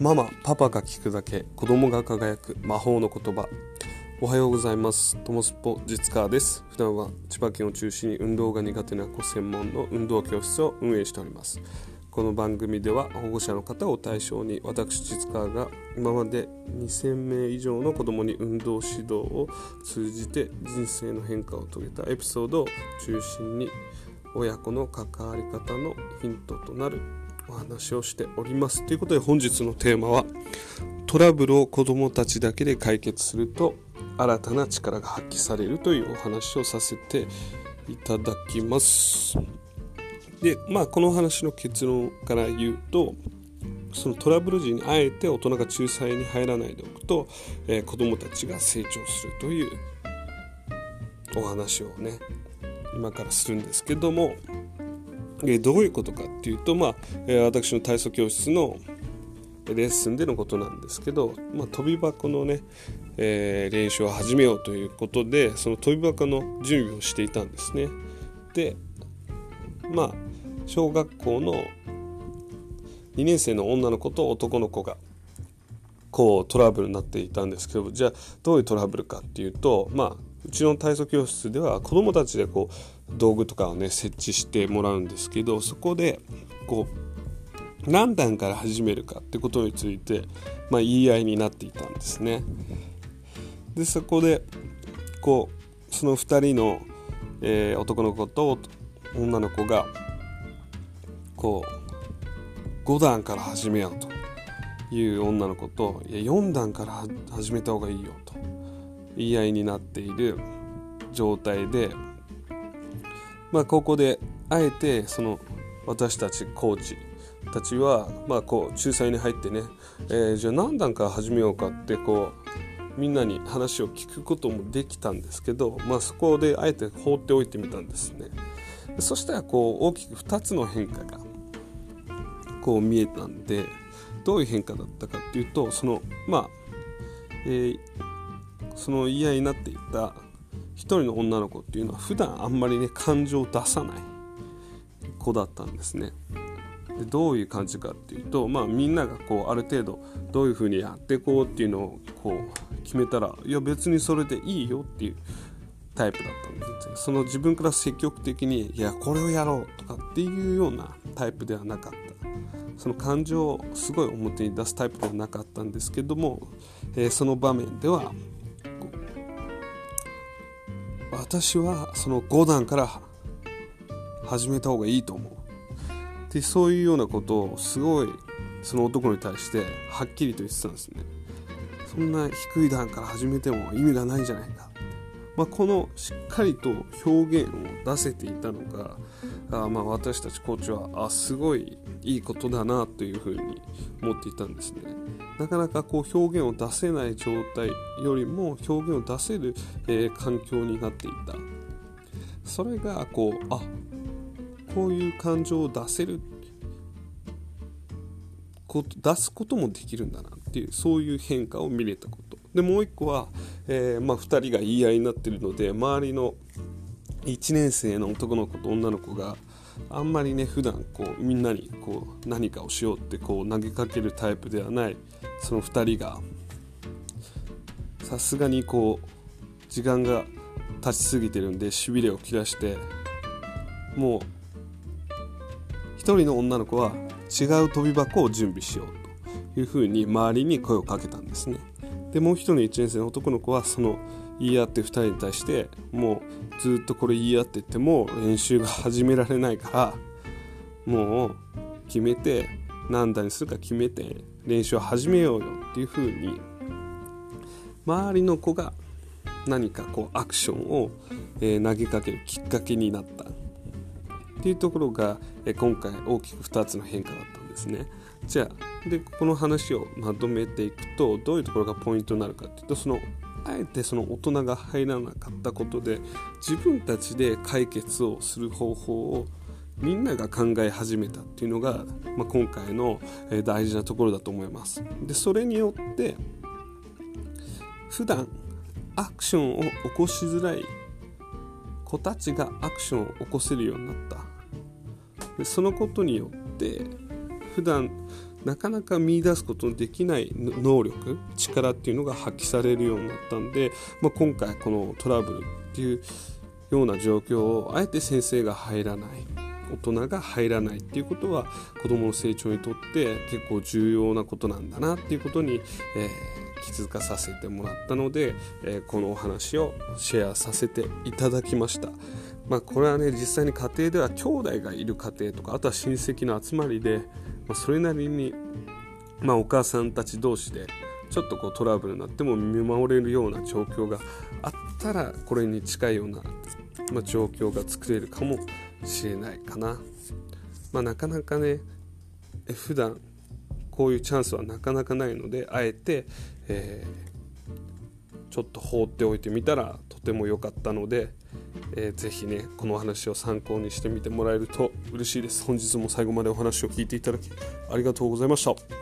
ママパパが聞くだけ子供が輝く魔法の言葉。おはようございます。トモスポ実川です。普段は千葉県を中心に運動が苦手な子専門の運動教室を運営しております。この番組では保護者の方を対象に私実川が今まで2000名以上の子供に運動指導を通じて人生の変化を遂げたエピソードを中心に親子の関わり方のヒントとなるお話をしております。ということで本日のテーマはトラブルを子どもたちだけで解決すると新たな力が発揮されるというお話をさせていただきます。でまあこの話の結論から言うとそのトラブル時にあえて大人が仲裁に入らないでおくと、えー、子どもたちが成長するというお話をね今からするんですけども、えどういうことかっていうと、まあえ私の体操教室のレッスンでのことなんですけど、まあ、飛び箱のね、えー、練習を始めようということでその飛び箱の準備をしていたんですね。でまあ小学校の2年生の女の子と男の子がこうトラブルになっていたんですけどじゃあどういうトラブルかっていうとまあうちの体操教室では子どもたちでこう道具とかをね設置してもらうんですけどそこでこう何段から始めるかってことについて、まあ、言い合いになっていたんですね。でそこでこうその2人の、えー、男の子と女の子がこう5段から始めようという女の子といや4段から始めた方がいいよと言い合いになっている状態で、まあ、ここであえてその私たちコーチたちは、まあ、こう仲裁に入ってね、えー、じゃあ何段から始めようかってこうみんなに話を聞くこともできたんですけど、まあ、そこであえて放っておいてみたんですね。そしたらこう大きく2つの変化がこう見えたんでどういう変化だったかっていうとそのまあ、えー、その言い合いになっていった一人の女の子っていうのは普段あんまりね感情を出さない子だったんですね。でどういう感じかっていうと、まあ、みんながこうある程度どういうふうにやっていこうっていうのをこう決めたらいや別にそれでいいよっていうタイプだったんですその自分から積極的にいやこれをやろうとかっていうようなタイプではなかったその感情をすごい表に出すタイプではなかったんですけども、えー、その場面では私はその5段から始めた方がいいと思う。でそういうようなことをすごいその男に対してはっきりと言ってたんですね。そんな低い段から始めても意味がないじゃないか、まあ、このしっかりと表現を出せていたのがあまあ私たちコーチはあすごいいいことだなというふうに思っていたんですね。なかなかこう表現を出せない状態よりも表現を出せる、えー、環境になっていた。それがこうあこういう感情を出せるこ出すこともできるんだなっていうそういう変化を見れたこと。でもう一個は、えーまあ、2人が言い合いになってるので周りの1年生の男の子と女の子があんまりね普段こうみんなにこう何かをしようってこう投げかけるタイプではないその2人がさすがにこう時間が経ちすぎてるんでしびれを切らしてもう1人の女の子は違う跳び箱を準備しようというふうに周りに声をかけたんですね。でもう1人の1年生の男の子はその言い合って2人に対してもうずっとこれ言い合ってても練習が始められないからもう決めて何段にするか決めて練習を始めようよっていう風に周りの子が何かこうアクションを、え、投げかけるきっかけになったっていうところが、え、今回大きく2つの変化だった。ですね。じゃあでこの話をまとめていくとどういうところがポイントになるかっていうとそのあえてその大人が入らなかったことで自分たちで解決をする方法をみんなが考え始めたっていうのが、まあ、今回の大事なところだと思います。でそれによって普段アクションを起こしづらい子たちがアクションを起こせるようになったでそのことによって普段なかなか見出すことのできない能力力っていうのが発揮されるようになったんで、まあ、今回このトラブルっていうような状況をあえて先生が入らない大人が入らないっていうことは子どもの成長にとって結構重要なことなんだなっていうことに、えー、気づかさせてもらったので、えー、このお話をシェアさせていただきました。まあ、これはね実際に家庭では兄弟がいる家庭とかあとは親戚の集まりで、まあ、それなりに、まあ、お母さんたち同士でちょっとこうトラブルになっても見守れるような状況があったらこれに近いような、まあ、状況が作れるかもしれないかな。まあ、なかなかね普段こういうチャンスはなかなかないのであえて、えー、ちょっと放っておいてみたらとても良かったので、えー、ぜひねこのお話を参考にしてみてもらえると嬉しいです。本日も最後までお話を聞いていただきありがとうございました。